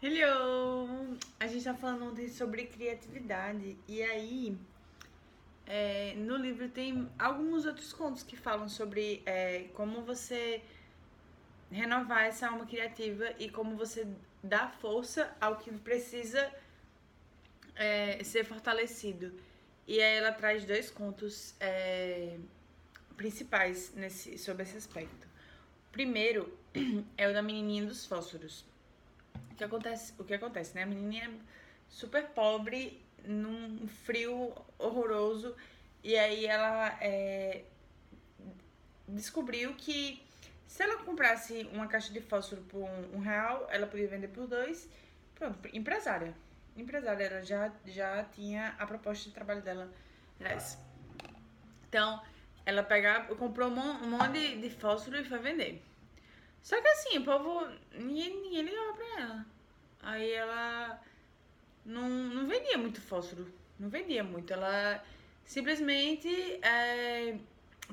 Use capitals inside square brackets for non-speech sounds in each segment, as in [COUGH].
Hello! A gente tá falando ontem sobre criatividade e aí é, no livro tem alguns outros contos que falam sobre é, como você renovar essa alma criativa e como você dá força ao que precisa é, ser fortalecido. E aí ela traz dois contos é, principais nesse, sobre esse aspecto. O primeiro [CLEARS THROAT] é o da menininha dos fósforos. Que acontece, o que acontece, né? A menininha é super pobre, num frio horroroso, e aí ela é, descobriu que se ela comprasse uma caixa de fósforo por um, um real, ela podia vender por dois. Pronto, empresária. Empresária, ela já, já tinha a proposta de trabalho dela. Então, ela pegava, comprou um monte de fósforo e foi vender. Só que assim, o povo. Ninguém, ninguém ligava pra. Aí ela não, não vendia muito fósforo. Não vendia muito. Ela simplesmente é,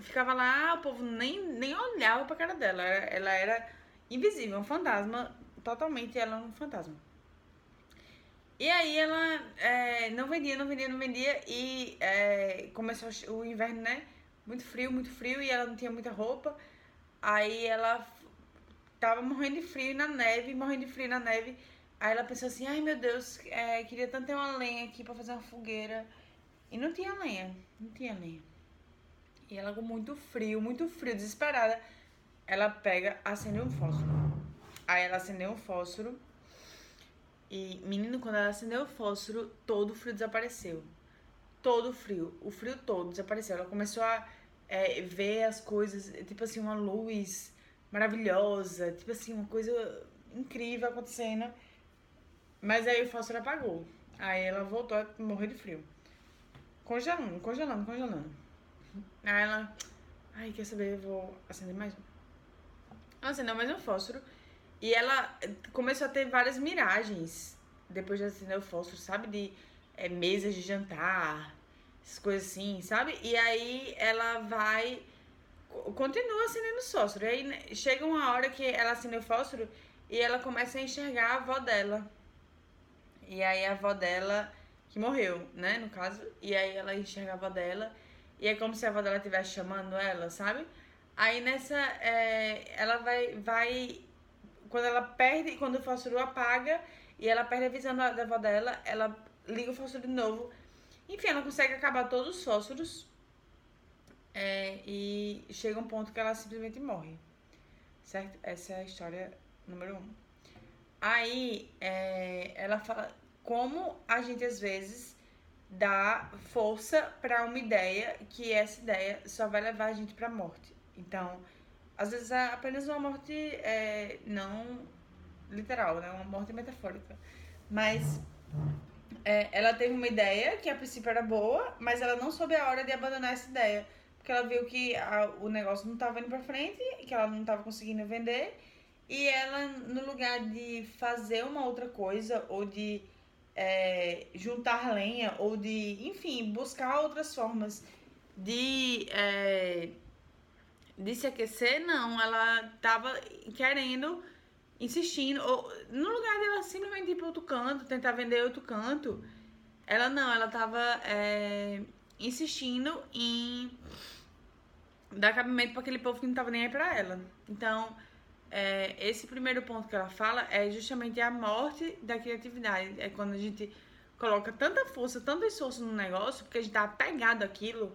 ficava lá, o povo nem, nem olhava pra cara dela. Ela era invisível, um fantasma. Totalmente ela um fantasma. E aí ela é, não vendia, não vendia, não vendia. E é, começou o inverno, né? muito frio, muito frio, e ela não tinha muita roupa. Aí ela tava morrendo de frio na neve, morrendo de frio na neve. Aí ela pensou assim, ai meu Deus, é, queria tanto ter uma lenha aqui para fazer uma fogueira. E não tinha lenha, não tinha lenha. E ela com muito frio, muito frio, desesperada, ela pega, acende um fósforo. Aí ela acendeu um fósforo. E, menino, quando ela acendeu o fósforo, todo o frio desapareceu todo o frio, o frio todo desapareceu. Ela começou a é, ver as coisas, tipo assim, uma luz maravilhosa, tipo assim, uma coisa incrível acontecendo. Mas aí o fósforo apagou. Aí ela voltou a morrer de frio. Congelando, congelando, congelando. Aí ela. Ai, quer saber? Eu vou acender mais um. Acendeu mais um fósforo. E ela começou a ter várias miragens depois de acender o fósforo, sabe? De é, mesas de jantar, essas coisas assim, sabe? E aí ela vai. Continua acendendo fósforo. E aí né, chega uma hora que ela acende o fósforo e ela começa a enxergar a avó dela. E aí a avó dela, que morreu, né, no caso. E aí ela enxerga a avó dela. E é como se a avó dela estivesse chamando ela, sabe? Aí nessa. É, ela vai. vai quando ela perde. Quando o fósforo apaga e ela perde a visão da, da avó dela, ela liga o fósforo de novo. Enfim, ela consegue acabar todos os fósforos. É, e chega um ponto que ela simplesmente morre. Certo? Essa é a história número um. Aí é, ela fala como a gente às vezes dá força para uma ideia que essa ideia só vai levar a gente para morte. Então, às vezes é apenas uma morte é, não literal, né? Uma morte metafórica. Mas é, ela teve uma ideia que a princípio era boa, mas ela não soube a hora de abandonar essa ideia. Porque ela viu que a, o negócio não estava indo para frente, que ela não estava conseguindo vender. E ela, no lugar de fazer uma outra coisa, ou de é, juntar lenha, ou de, enfim, buscar outras formas de, é, de se aquecer, não. Ela estava querendo insistindo, ou no lugar dela simplesmente ir para outro canto, tentar vender outro canto, ela não, ela tava é, insistindo em dar cabimento para aquele povo que não tava nem aí pra ela. Então, é, esse primeiro ponto que ela fala é justamente a morte da criatividade. É quando a gente coloca tanta força, tanto esforço no negócio, porque a gente tá apegado àquilo.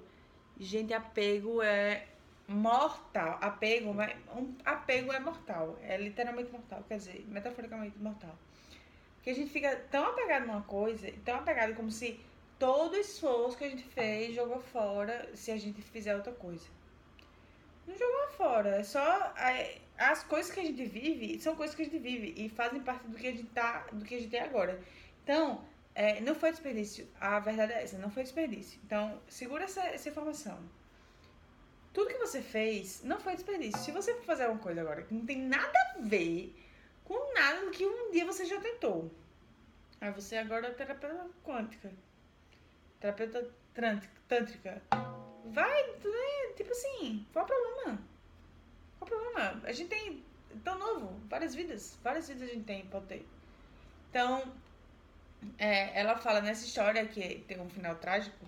Gente, apego é mortal, apego, um apego é mortal, é literalmente mortal, quer dizer, metaforicamente mortal. Porque a gente fica tão apegado numa coisa, tão apegado como se todo esforço que a gente fez jogou fora se a gente fizer outra coisa. Não jogou fora, é só as coisas que a gente vive são coisas que a gente vive e fazem parte do que a gente tá, do que a gente é agora. Então, é, não foi desperdício. A verdade é essa, não foi desperdício. Então, segura essa, essa informação tudo que você fez não foi desperdício. Se você for fazer alguma coisa agora que não tem nada a ver com nada do que um dia você já tentou. Aí você agora é terapeuta quântica. Terapeuta tântrica. Vai, né? tipo assim, qual o problema? Qual o problema? A gente tem tão novo, várias vidas. Várias vidas a gente tem, pode ter. Então, é, ela fala nessa história, que tem um final trágico,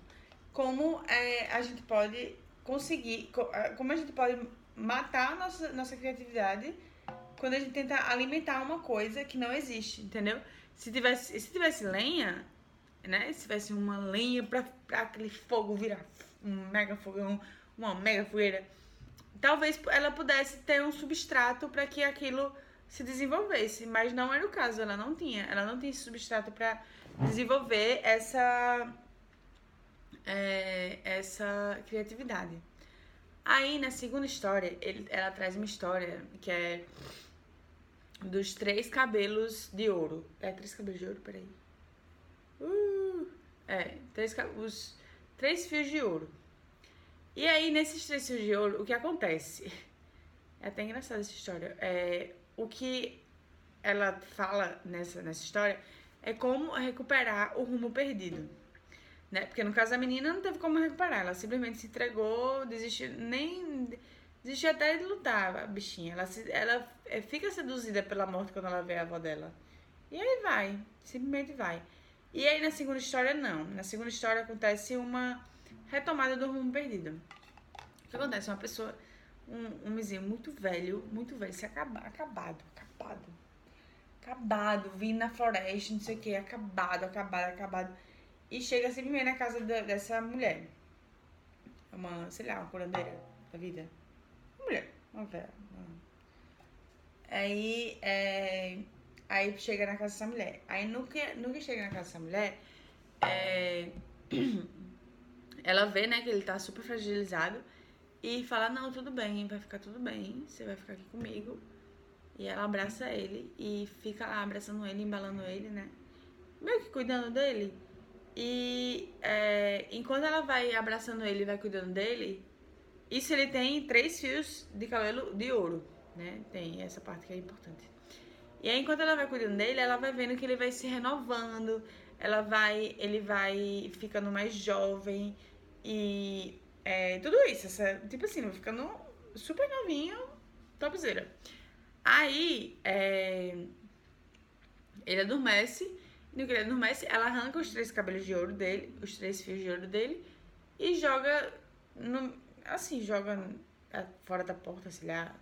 como é, a gente pode conseguir, como a gente pode matar nossa, nossa criatividade quando a gente tenta alimentar uma coisa que não existe, entendeu? Se tivesse, se tivesse lenha, né? Se tivesse uma lenha pra, pra aquele fogo virar um mega fogão, uma mega fogueira, talvez ela pudesse ter um substrato para que aquilo se desenvolvesse, mas não era o caso, ela não tinha, ela não tinha esse substrato para desenvolver essa é, essa criatividade. Aí na segunda história, ele, ela traz uma história que é dos três cabelos de ouro. É três cabelos de ouro, peraí. Uh, é, três, os três fios de ouro. E aí, nesses três fios de ouro, o que acontece? É até engraçada essa história. É, o que ela fala nessa, nessa história é como recuperar o rumo perdido. Né? Porque no caso da menina não teve como recuperar, ela simplesmente se entregou, desistiu, nem desistiu até de lutar, a bichinha. Ela, se, ela é, fica seduzida pela morte quando ela vê a avó dela. E aí vai, simplesmente vai. E aí na segunda história não. Na segunda história acontece uma retomada do rumo perdido. O que acontece? Uma pessoa, um, vizinho muito velho, muito velho, se acaba, acabado, acabado. Acabado, vindo na floresta, não sei o que, acabado, acabado, acabado e chega simplesmente na casa da, dessa mulher. Uma, sei lá, uma curandeira da vida. Uma mulher, uma velha. Aí, é, aí chega na casa dessa mulher. Aí no que, no que chega na casa dessa mulher, é, [CLEARS THROAT] ela vê, né, que ele tá super fragilizado e fala, não, tudo bem, vai ficar tudo bem, você vai ficar aqui comigo. E ela abraça ele e fica lá abraçando ele, embalando ele, né? Meio que cuidando dele. E é, enquanto ela vai abraçando ele e vai cuidando dele, isso ele tem três fios de cabelo de ouro, né? Tem essa parte que é importante. E aí, enquanto ela vai cuidando dele, ela vai vendo que ele vai se renovando, ela vai, ele vai ficando mais jovem e é, tudo isso, essa, tipo assim, vai ficando super novinho, topzera. Aí, é, ele adormece no que ele adormece, ela arranca os três cabelos de ouro dele, os três fios de ouro dele, e joga no, assim, joga fora da porta, sei lá.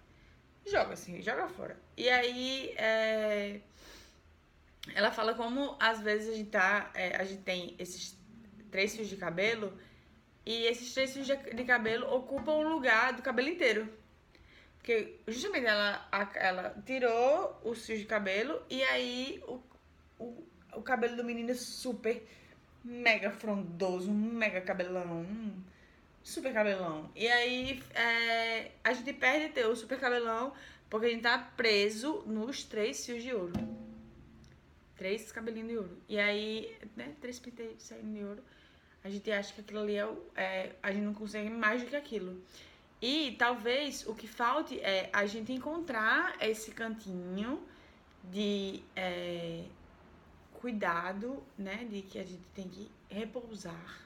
Joga assim, joga fora. E aí é, ela fala como às vezes a gente tá. É, a gente tem esses três fios de cabelo e esses três fios de, cabelo ocupam o lugar do cabelo inteiro. Porque justamente ela, ela tirou os fios de cabelo e aí o, o, o cabelo do menino é super mega frondoso, um mega cabelão, um super cabelão. E aí é, a gente perde ter o super cabelão porque a gente tá preso nos três fios de ouro. Três cabelinhos de ouro. E aí, né, três penteios saindo de ouro. A gente acha que aquilo ali é, é. A gente não consegue mais do que aquilo. E talvez o que falte é a gente encontrar esse cantinho de. É, cuidado, né, de que a gente tem que repousar,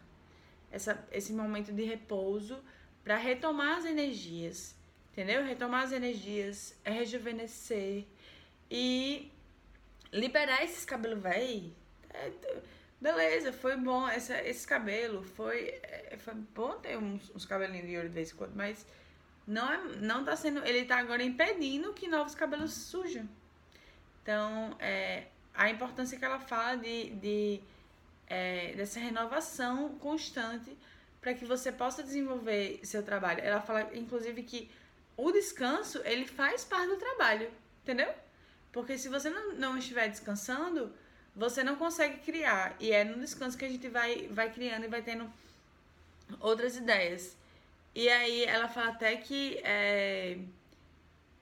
essa, esse momento de repouso para retomar as energias, entendeu? Retomar as energias, rejuvenescer e liberar esses cabelos velho. É, beleza, foi bom essa, esse cabelo, foi, é, foi bom ter uns, uns cabelinhos de ouro de vez em quando, mas não, é, não tá sendo, ele tá agora impedindo que novos cabelos surjam. Então, é, a importância que ela fala de, de é, dessa renovação constante para que você possa desenvolver seu trabalho. Ela fala, inclusive, que o descanso ele faz parte do trabalho, entendeu? Porque se você não, não estiver descansando, você não consegue criar. E é no descanso que a gente vai, vai criando e vai tendo outras ideias. E aí ela fala até que é,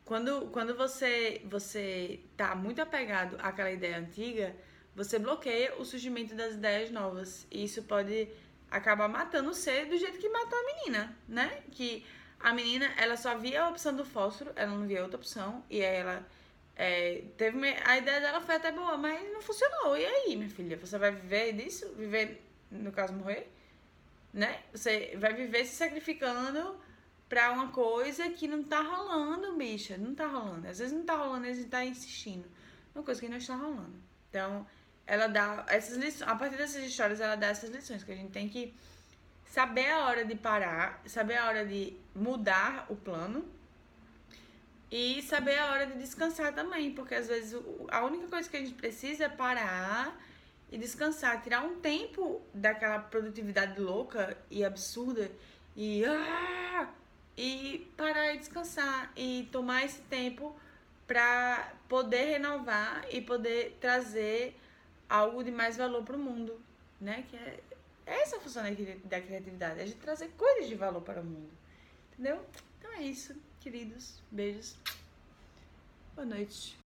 quando, quando você, você tá muito apegado àquela ideia antiga, você bloqueia o surgimento das ideias novas. E isso pode acabar matando você do jeito que matou a menina, né? Que a menina, ela só via a opção do fósforo, ela não via outra opção. E aí ela é, teve uma, a ideia dela foi até boa, mas não funcionou. E aí, minha filha, você vai viver disso? Viver, no caso, morrer? Né? Você vai viver se sacrificando pra uma coisa que não tá rolando, bicha. Não tá rolando. Às vezes não tá rolando, às vezes tá insistindo. Uma coisa que não está rolando. Então, ela dá essas lições, a partir dessas histórias, ela dá essas lições que a gente tem que saber a hora de parar, saber a hora de mudar o plano e saber a hora de descansar também, porque às vezes a única coisa que a gente precisa é parar e descansar, tirar um tempo daquela produtividade louca e absurda e ah, e parar e descansar e tomar esse tempo para poder renovar e poder trazer algo de mais valor para o mundo, né? Que é essa é a função da criatividade, é de trazer coisas de valor para o mundo. Entendeu? Então é isso, queridos. Beijos. Boa noite.